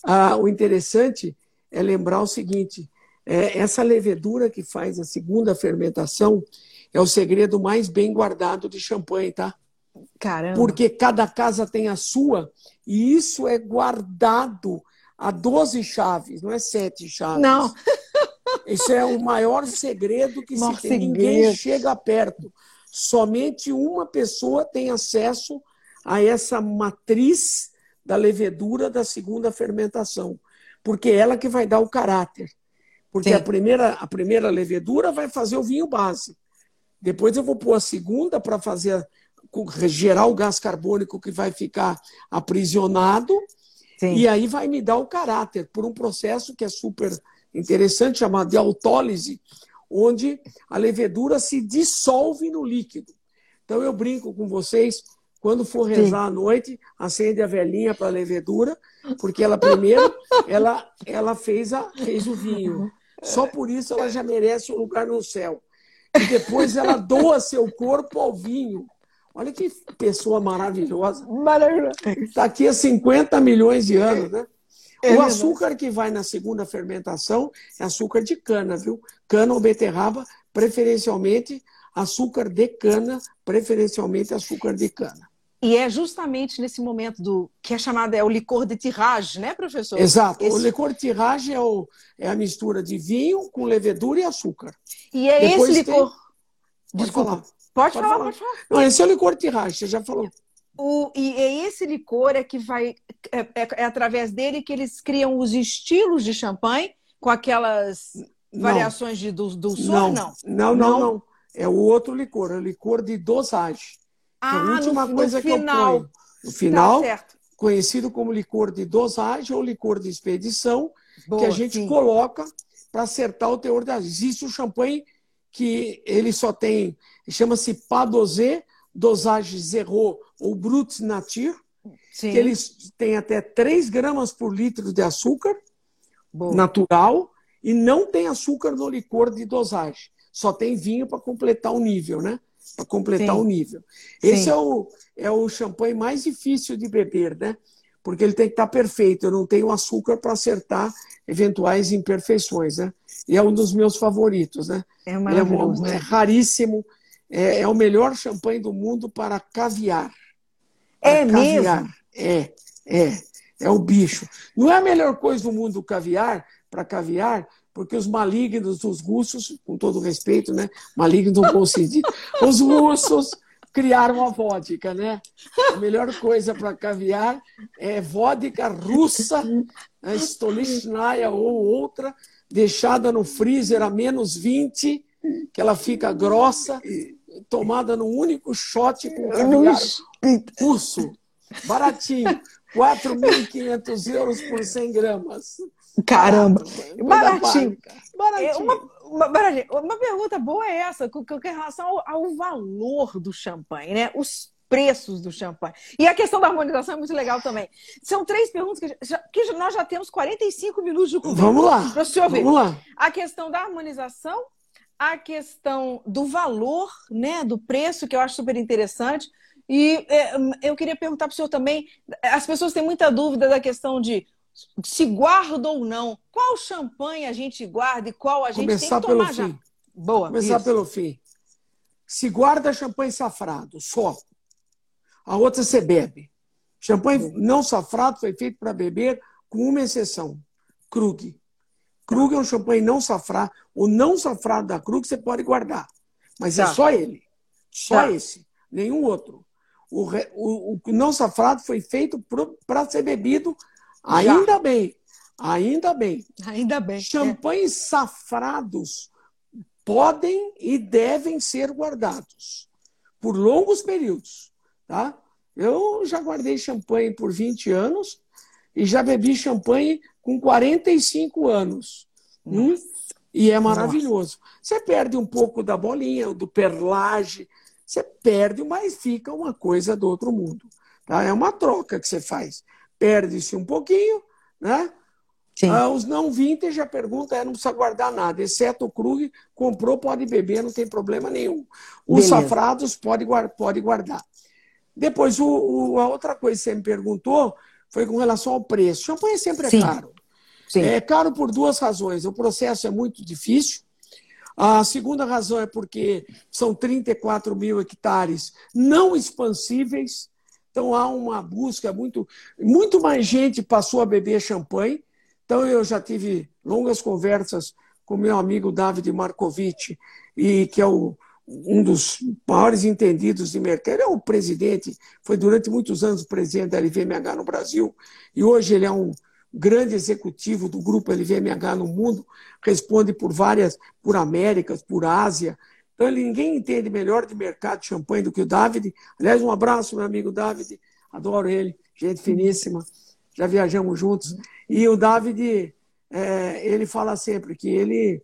Ah, o interessante é lembrar o seguinte: é, essa levedura que faz a segunda fermentação é o segredo mais bem guardado de champanhe, tá? Caramba. Porque cada casa tem a sua e isso é guardado a 12 chaves, não é sete chaves. Não. Esse é o maior segredo que se tem. Ninguém chega perto. Somente uma pessoa tem acesso a essa matriz da levedura da segunda fermentação, porque é ela que vai dar o caráter. Porque a primeira, a primeira levedura vai fazer o vinho base. Depois eu vou pôr a segunda para fazer gerar o gás carbônico que vai ficar aprisionado Sim. E aí vai me dar o caráter por um processo que é super interessante, chamado de autólise, onde a levedura se dissolve no líquido. Então eu brinco com vocês, quando for rezar Sim. à noite, acende a velhinha para a levedura, porque ela primeiro ela, ela fez, a, fez o vinho. Só por isso ela já merece um lugar no céu. E depois ela doa seu corpo ao vinho. Olha que pessoa maravilhosa. Maravilhosa. Está aqui há 50 milhões de anos, né? É o açúcar que vai na segunda fermentação é açúcar de cana, viu? Cana ou beterraba, preferencialmente açúcar de cana, preferencialmente açúcar de cana. E é justamente nesse momento do que é chamado é o licor de tirage, né, professor? Exato. Esse... O licor de tirage é, o, é a mistura de vinho com levedura e açúcar. E é Depois esse licor. Tem... Desculpa. Falar. Pode, pode falar, falar, pode falar. Não, esse é o licor Tirage, você já falou. O, e é esse licor é que vai. É, é, é, através dele que eles criam os estilos de champanhe com aquelas não. variações de do, do não. não. Não, não, não. É o outro licor, é o licor de dosagem. Ah, é a última no, coisa no que final. eu ponho. No final, tá conhecido como licor de dosagem ou licor de expedição, Boa, que a gente sim. coloca para acertar o teor da. Existe o champanhe que ele só tem, chama-se Padosé, dosagem zero ou Brut Nature, Sim. que eles têm até 3 gramas por litro de açúcar Bom. natural e não tem açúcar no licor de dosagem. Só tem vinho para completar o nível, né? Para completar Sim. o nível. Esse é o, é o champanhe mais difícil de beber, né? Porque ele tem que estar tá perfeito. Eu não tenho açúcar para acertar eventuais imperfeições, né? E é um dos meus favoritos, né? É maravilhoso. É, é raríssimo. É, é, o melhor champanhe do mundo para caviar. É mesmo? Caviar. É, é. É o bicho. Não é a melhor coisa do mundo caviar, para caviar, porque os malignos dos russos, com todo respeito, né? Malignos não consegui. Os russos criaram a vodka, né? A melhor coisa para caviar é vodka russa, a Stolichnaya ou outra, deixada no freezer a menos 20, que ela fica grossa, tomada num único shot com caviar russo, baratinho, 4.500 euros por 100 gramas. Caramba, baratinho. baratinho. É uma, uma, uma pergunta boa é essa, com, com relação ao, ao, valor do champanhe, né? Os preços do champanhe. E a questão da harmonização é muito legal também. São três perguntas que, já, que nós já temos 45 minutos de conversa. Vamos lá. Para o senhor ver. Vamos lá. A questão da harmonização, a questão do valor, né, do preço, que eu acho super interessante. E é, eu queria perguntar para o senhor também: as pessoas têm muita dúvida da questão de se guarda ou não. Qual champanhe a gente guarda e qual a gente Começar tem que tomar já? fim. Boa. Começar isso. pelo fim. Se guarda champanhe safrado, só. A outra você bebe. Champanhe não safrado foi feito para beber com uma exceção: Krug. Krug é um champanhe não safrado. O não safrado da Krug você pode guardar. Mas é Tá. só ele. Só Tá. esse. Nenhum outro. O, re- o- o não safrado foi feito para ser bebido ainda bem. Ainda bem. Ainda bem. Champanhes safrados podem e devem ser guardados por longos períodos, tá? Eu já guardei champanhe por 20 anos e já bebi champanhe com 45 anos. Hum? E é maravilhoso. Você perde um pouco da bolinha, do perlage, você perde, mas fica uma coisa do outro mundo. Tá? É uma troca que você faz. Perde-se um pouquinho, né? Ah, os não vintage, a pergunta é: não precisa guardar nada, exceto o Krug, comprou, pode beber, não tem problema nenhum. Os Beleza. safrados pode, pode guardar. Depois, o, o- a outra coisa que você me perguntou foi com relação ao preço. Champanhe sempre é Sim. caro. Sim. É caro por duas razões. O processo é muito difícil. A segunda razão é porque são 34 mil hectares não expansíveis. Então há uma busca muito. Muito mais gente passou a beber champanhe. Então eu já tive longas conversas com meu amigo David Markovic, e que é o, um dos maiores entendidos de mercado. É o presidente, foi durante muitos anos presidente da LVMH no Brasil, e hoje ele é um grande executivo do grupo LVMH no mundo, responde por várias, por Américas, por Ásia. Então, ele, ninguém entende melhor de mercado de champanhe do que o David. Aliás, um abraço, meu amigo David, adoro ele, gente finíssima, já viajamos juntos. E o David, é, ele fala sempre que ele,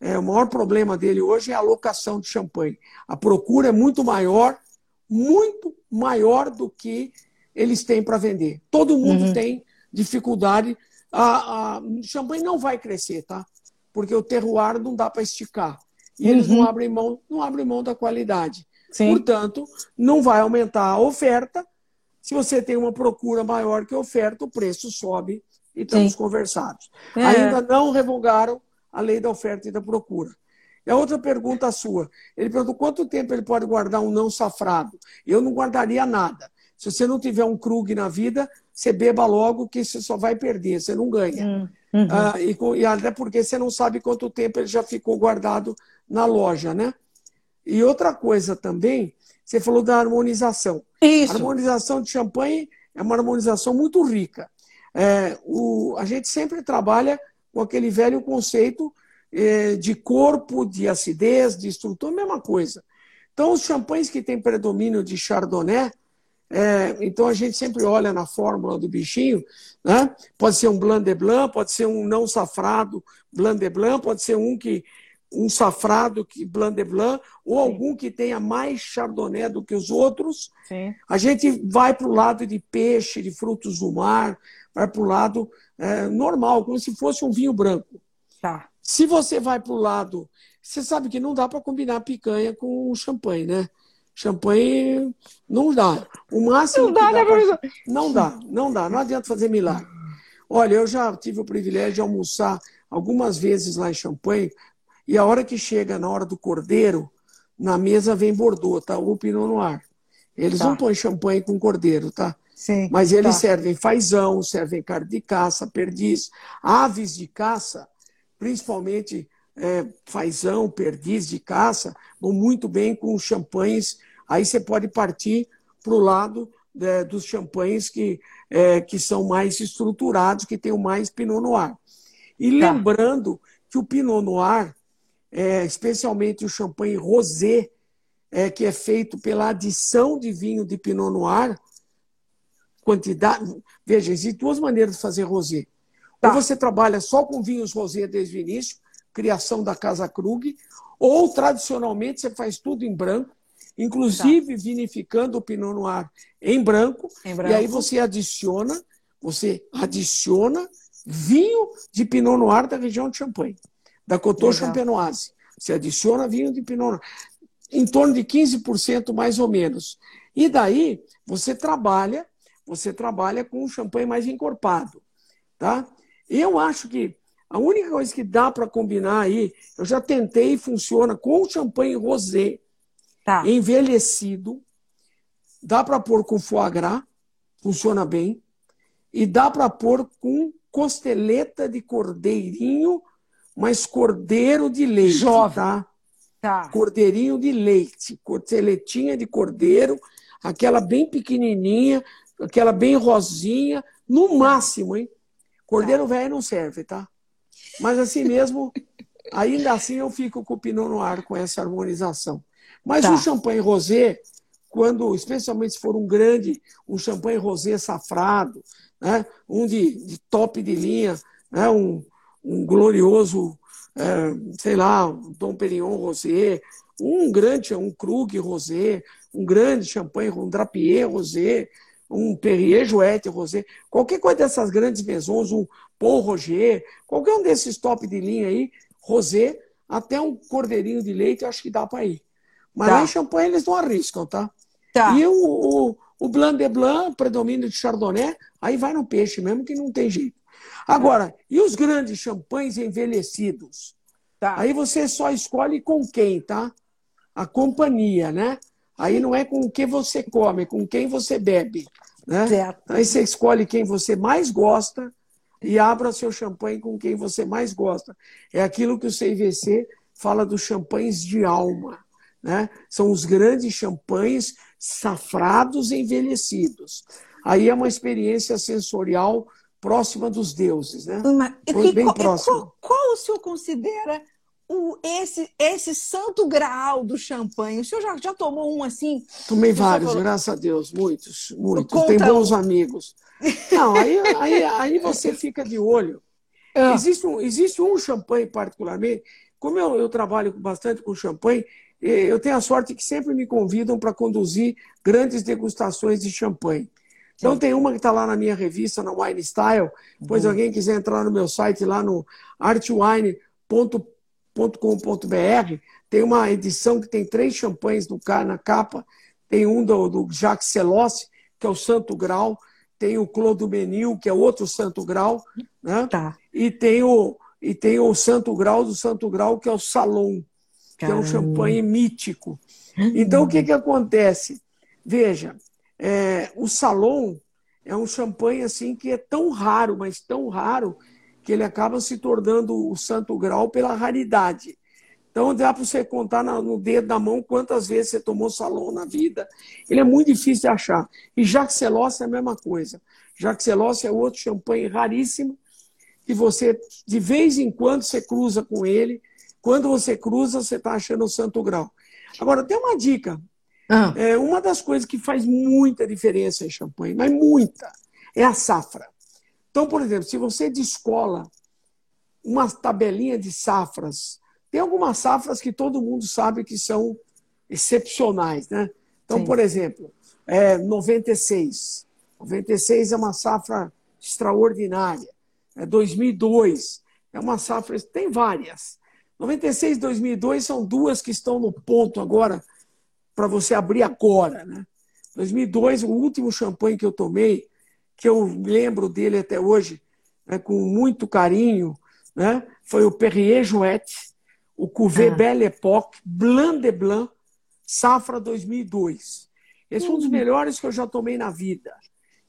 é, o maior problema dele hoje é a alocação de champanhe. A procura é muito maior, muito maior do que eles têm para vender. Todo mundo Uhum. tem dificuldade. A, a, champanhe não vai crescer, tá? Porque o terroir não dá para esticar. E eles Uhum. não abrem mão, não abrem mão da qualidade. Sim. Portanto, não vai aumentar a oferta. Se você tem uma procura maior que a oferta, o preço sobe e estamos Sim. conversados. É. Ainda não revogaram a lei da oferta e da procura. A outra pergunta sua. Ele perguntou quanto tempo ele pode guardar um não safrado. Eu não guardaria nada. Se você não tiver um Krug na vida, você beba logo que você só vai perder, você não ganha. Hum, uhum. Ah, e, e até porque você não sabe quanto tempo ele já ficou guardado na loja, né? E outra coisa também, você falou da harmonização. A Isso. harmonização de champanhe é uma harmonização muito rica. É, o- a gente sempre trabalha com aquele velho conceito eh, de corpo, de acidez, de estrutura, mesma coisa. Então, os champanhes que têm predomínio de Chardonnay, é, então a gente sempre olha na fórmula do bichinho, né? Pode ser um Blanc de Blanc, pode ser um não safrado Blanc de Blanc, pode ser um que um safrado que Blanc de Blanc, ou algum que tenha mais Chardonnay do que os outros. Sim. A gente vai para o lado de peixe, de frutos do mar, vai para o lado é, normal, como se fosse um vinho branco. Tá. Se você vai para o lado. Você sabe que não dá para combinar picanha com champanhe, né? Champanhe não dá. O máximo. Não dá, que né, pra- professor? Não dá, não dá. Não adianta fazer milagre. Olha, eu já tive o privilégio de almoçar algumas vezes lá em Champanhe, e a hora que chega na hora do cordeiro, na mesa vem Bordeaux, tá? Ou Pinot Noir. Eles Tá. não põem champanhe com cordeiro, tá? Sim. Mas eles Tá. servem fazão, servem carne de caça, perdiz, aves de caça, principalmente é, fazão, perdiz de caça, vão muito bem com os champanhes. Aí você pode partir para o lado né, dos champanhes que, é, que são mais estruturados, que tem o mais Pinot Noir. E Tá. lembrando que o Pinot Noir, é, especialmente o champanhe rosé, é, que é feito pela adição de vinho de Pinot Noir, quantidade. Veja, existem duas maneiras de fazer rosé. Tá. Ou você trabalha só com vinhos rosé desde o início, criação da Casa Krug, ou tradicionalmente você faz tudo em branco, inclusive tá. vinificando o Pinot Noir em branco, em branco, e aí você adiciona, você adiciona vinho de Pinot Noir da região de Champagne, da Coteau Champenoise. Você adiciona vinho de Pinot Noir, em torno de 15% mais ou menos. E daí você trabalha, você trabalha com um champanhe mais encorpado, tá? Eu acho que a única coisa que dá para combinar aí, eu já tentei e funciona com champanhe rosé, tá. envelhecido, dá para pôr com foie gras, funciona bem, e dá para pôr com costeleta de cordeirinho, mas cordeiro de leite, Jovem. tá? Tá. Cordeirinho de leite, costeletinha de cordeiro, aquela bem pequenininha, aquela bem rosinha, no máximo, hein? Cordeiro tá. velho não serve, tá? Mas assim mesmo, ainda assim eu fico com o Pinot Noir com essa harmonização. Mas tá. o champanhe rosé, quando, especialmente se for um grande, um champanhe rosé safrado, né? um de, de top de linha, né? um, um glorioso, é, sei lá, Dom Perignon rosé, um grande, um Krug rosé, um grande champanhe, um Drapier rosé, um Perrier Jouette rosé, qualquer coisa dessas grandes maisons, um Paul Roger, qualquer um desses top de linha aí, rosé, até um cordeirinho de leite, eu acho que dá para ir. Mas tá. em champanhe eles não arriscam, tá? tá. E o, o, o Blanc de Blanc, predomínio de Chardonnay, aí vai no peixe mesmo, que não tem jeito. Agora, e os grandes champanhes envelhecidos? Tá. Aí você só escolhe com quem, tá? A companhia, né? Aí não é com o que você come, é com quem você bebe. Né? Certo. Aí você escolhe quem você mais gosta e abra seu champanhe com quem você mais gosta. É aquilo que o CIVC fala dos champanhes de alma. Né? São os grandes champanhes safrados e envelhecidos. Aí é uma experiência sensorial próxima dos deuses, né? Mas, bem qual, próxima. Qual, qual o senhor considera o, esse, esse santo graal do champanhe. O senhor já, já tomou um assim? Tomei vários, falou... graças a Deus, muitos, muitos. Tem bons amigos. Não, aí, aí, aí você fica de olho. Ah. Existe, um, existe um champanhe particularmente, como eu, eu trabalho bastante com champanhe, eu tenho a sorte que sempre me convidam para conduzir grandes degustações de champanhe. Então tem uma que está lá na minha revista, na Wine Style, pois uhum. alguém quiser entrar no meu site lá no artwine.com com.br tem uma edição que tem três champanhes no, na capa. Tem um do, do Jacques Celossi, que é o Santo Grau. Tem o Clodo Menil, que é outro Santo Grau. Né? Tá. E, tem o, e tem o Santo Grau do Santo Grau, que é o Salon, que Caramba. é um champanhe mítico. Então, o que, que acontece? Veja, é, o Salon é um champanhe assim que é tão raro, mas tão raro, que ele acaba se tornando o santo grau pela raridade. Então, dá para você contar no dedo da mão quantas vezes você tomou salão na vida. Ele é muito difícil de achar. E Jacques é a mesma coisa. Jacques é outro champanhe raríssimo, que você, de vez em quando, você cruza com ele. Quando você cruza, você está achando o santo grau. Agora, tem uma dica. Ah. É, uma das coisas que faz muita diferença em champanhe, mas muita, é a safra. Então, por exemplo, se você descola uma tabelinha de safras, tem algumas safras que todo mundo sabe que são excepcionais, né? Então, Sim. por exemplo, é 96. 96 é uma safra extraordinária. É 2002 é uma safra, tem várias. 96 e 2002 são duas que estão no ponto agora para você abrir agora, né? 2002, o último champanhe que eu tomei que eu lembro dele até hoje né, com muito carinho, né, foi o Perrier Jouette, o Cuvée ah. Belle Époque, Blanc de Blanc, Safra 2002. Esse é um dos uhum. melhores que eu já tomei na vida.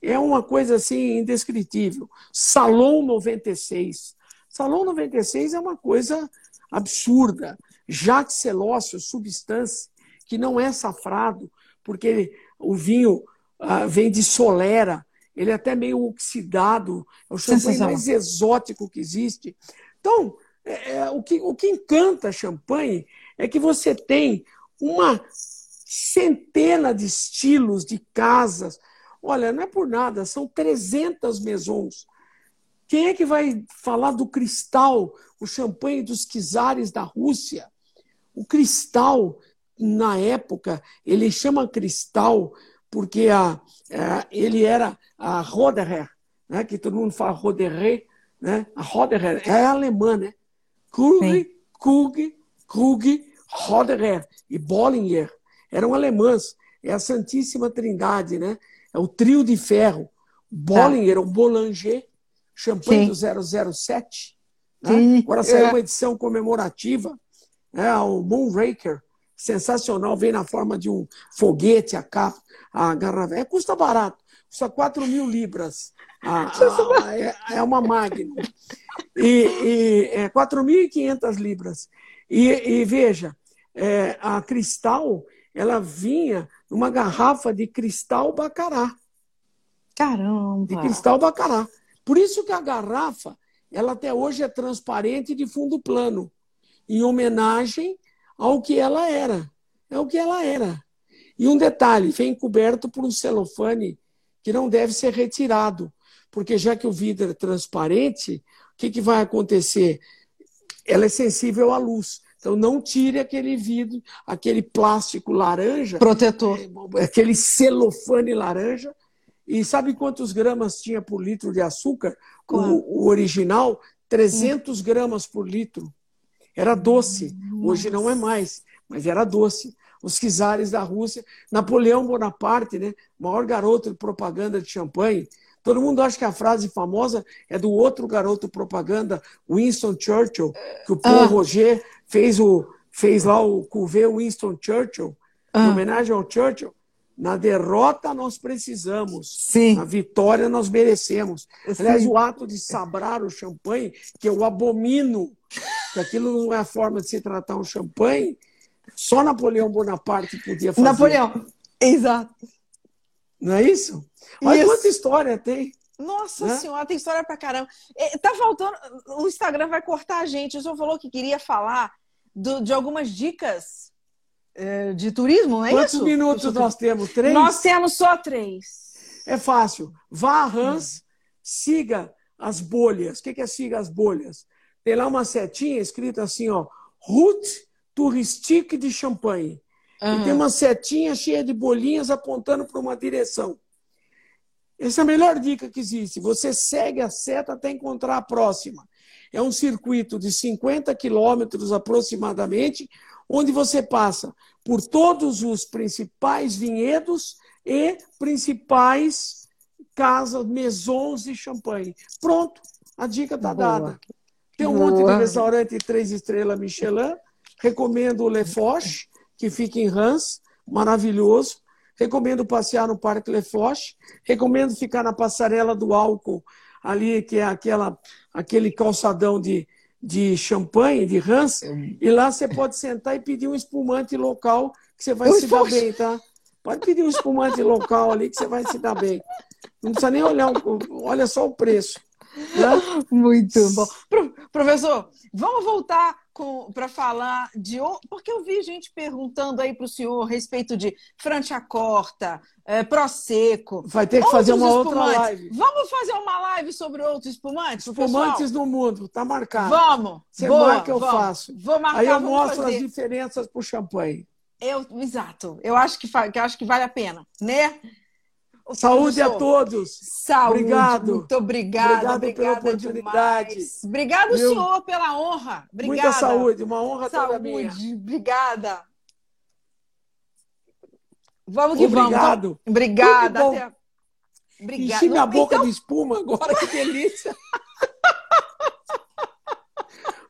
É uma coisa assim indescritível. Salon 96. Salon 96 é uma coisa absurda. Jacques Celócio, substância, que não é safrado, porque ele, o vinho ah, vem de solera, ele é até meio oxidado, é o champanhe mais exótico que existe. Então, é, é, o, que, o que encanta champanhe é que você tem uma centena de estilos, de casas. Olha, não é por nada, são 300 maisons Quem é que vai falar do cristal, o champanhe dos czares da Rússia? O cristal, na época, ele chama cristal porque a, a ele era a Roderer, né, que todo mundo fala Roderer, né? a Roderer é alemã, né? Krug, Krug, Krug, Roderer e Bollinger eram alemãs. É a Santíssima Trindade, né? É o trio de ferro. Bollinger, tá. o Boulanger, champanhe Sim. do 007. Né? Agora saiu é. uma edição comemorativa, né? o Moonraker, sensacional, vem na forma de um foguete, a capa, a garrafa. É, custa barato, custa 4 mil libras. A, a, é, é, uma Magnum. E, e é 4.500 libras. E, e veja, é, a Cristal, ela vinha numa garrafa de cristal bacará. Caramba! De cristal bacará. Por isso que a garrafa, ela até hoje é transparente de fundo plano, em homenagem ao que ela era. É o que ela era. E um detalhe, vem coberto por um celofane que não deve ser retirado, porque já que o vidro é transparente, o que, que vai acontecer? Ela é sensível à luz. Então não tire aquele vidro, aquele plástico laranja, protetor, é, aquele celofane laranja. E sabe quantos gramas tinha por litro de açúcar? O, o, original, 300 hum. gramas por litro. Era doce. Hoje não é mais, mas era doce. Os czares da Rússia, Napoleão Bonaparte, né, maior garoto de propaganda de champanhe, Todo mundo acha que a frase famosa é do outro garoto propaganda, Winston Churchill, que o Paul ah. Roger fez, o, fez lá o Cuvée Winston Churchill, ah. em homenagem ao Churchill. Na derrota nós precisamos, Sim. na vitória nós merecemos. Sim. Aliás, o ato de sabrar o champanhe, que eu abomino, que aquilo não é a forma de se tratar um champanhe, só Napoleão Bonaparte podia fazer. Napoleão, exato. Não é isso? Olha isso. quanta história tem. Nossa né? senhora, tem história pra caramba. É, tá faltando. O Instagram vai cortar a gente. O senhor falou que queria falar do, de algumas dicas de turismo, não é Quantos isso? Quantos minutos nós temos? Três? Nós temos só três. É fácil. Vá a Hans, hum. siga as bolhas. O que é siga as bolhas? Tem lá uma setinha escrita assim, ó, Route Touristique de Champagne. Uhum. E tem uma setinha cheia de bolinhas apontando para uma direção. Essa é a melhor dica que existe. Você segue a seta até encontrar a próxima. É um circuito de 50 quilômetros aproximadamente, onde você passa por todos os principais vinhedos e principais casas, maisons de champanhe. Pronto, a dica está dada. Tem um Boa. monte de restaurante três estrelas Michelin. Recomendo o Le Foch, que fica em Rans, maravilhoso. Recomendo passear no Parque Le Foch. Recomendo ficar na passarela do álcool, ali, que é aquela, aquele calçadão de, de champanhe, de Rans. E lá você pode sentar e pedir um espumante local, que você vai Eu se dar bem, tá? Pode pedir um espumante local ali, que você vai se dar bem. Não precisa nem olhar, olha só o preço. Né? Muito bom. Professor, vamos voltar para falar de. Porque eu vi gente perguntando aí para o senhor a respeito de Franciacorta, é, Prosecco. Vai ter que fazer uma outra live. Vamos fazer uma live sobre outros espumantes? Espumantes no mundo, tá marcado. Vamos. Você Boa, marca, eu vamos. faço. Vou marcar, aí eu mostro fazer. as diferenças para o champanhe. Eu, exato. Eu acho que, que, acho que vale a pena, né? Saúde a todos. Saúde. Obrigado. Muito obrigada. Obrigado obrigada pela oportunidade. Demais. Obrigado, Meu... senhor, pela honra. Obrigada. Muita saúde. Uma honra saúde. toda minha. Obrigada. Vamos que Obrigado. vamos. Obrigada. Até... Obrigada. Enchi minha boca então... de espuma agora, que delícia.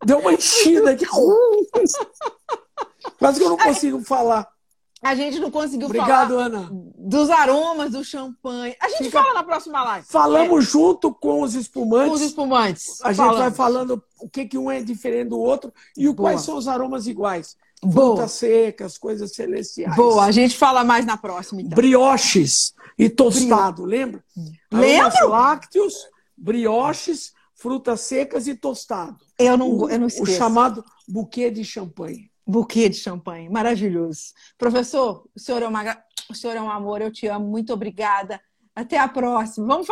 Deu uma enchida aqui. Quase que eu não consigo falar. A gente não conseguiu Obrigado, falar Ana. dos aromas do champanhe. A gente Fica... fala na próxima live. Falamos é. junto com os espumantes. Com os espumantes. A Falamos. gente vai falando o que, que um é diferente do outro e o quais são os aromas iguais. Boa. Frutas secas, coisas celestiais. Boa, a gente fala mais na próxima. Então. Brioches e tostado, Brio... lembra? Lembro. lácteos, brioches, frutas secas e tostado. Eu não, o, eu não esqueço. O chamado buquê de champanhe buquê de champanhe, maravilhoso. Professor, o senhor é uma, o senhor é um amor, eu te amo, muito obrigada. Até a próxima. Vamos fazer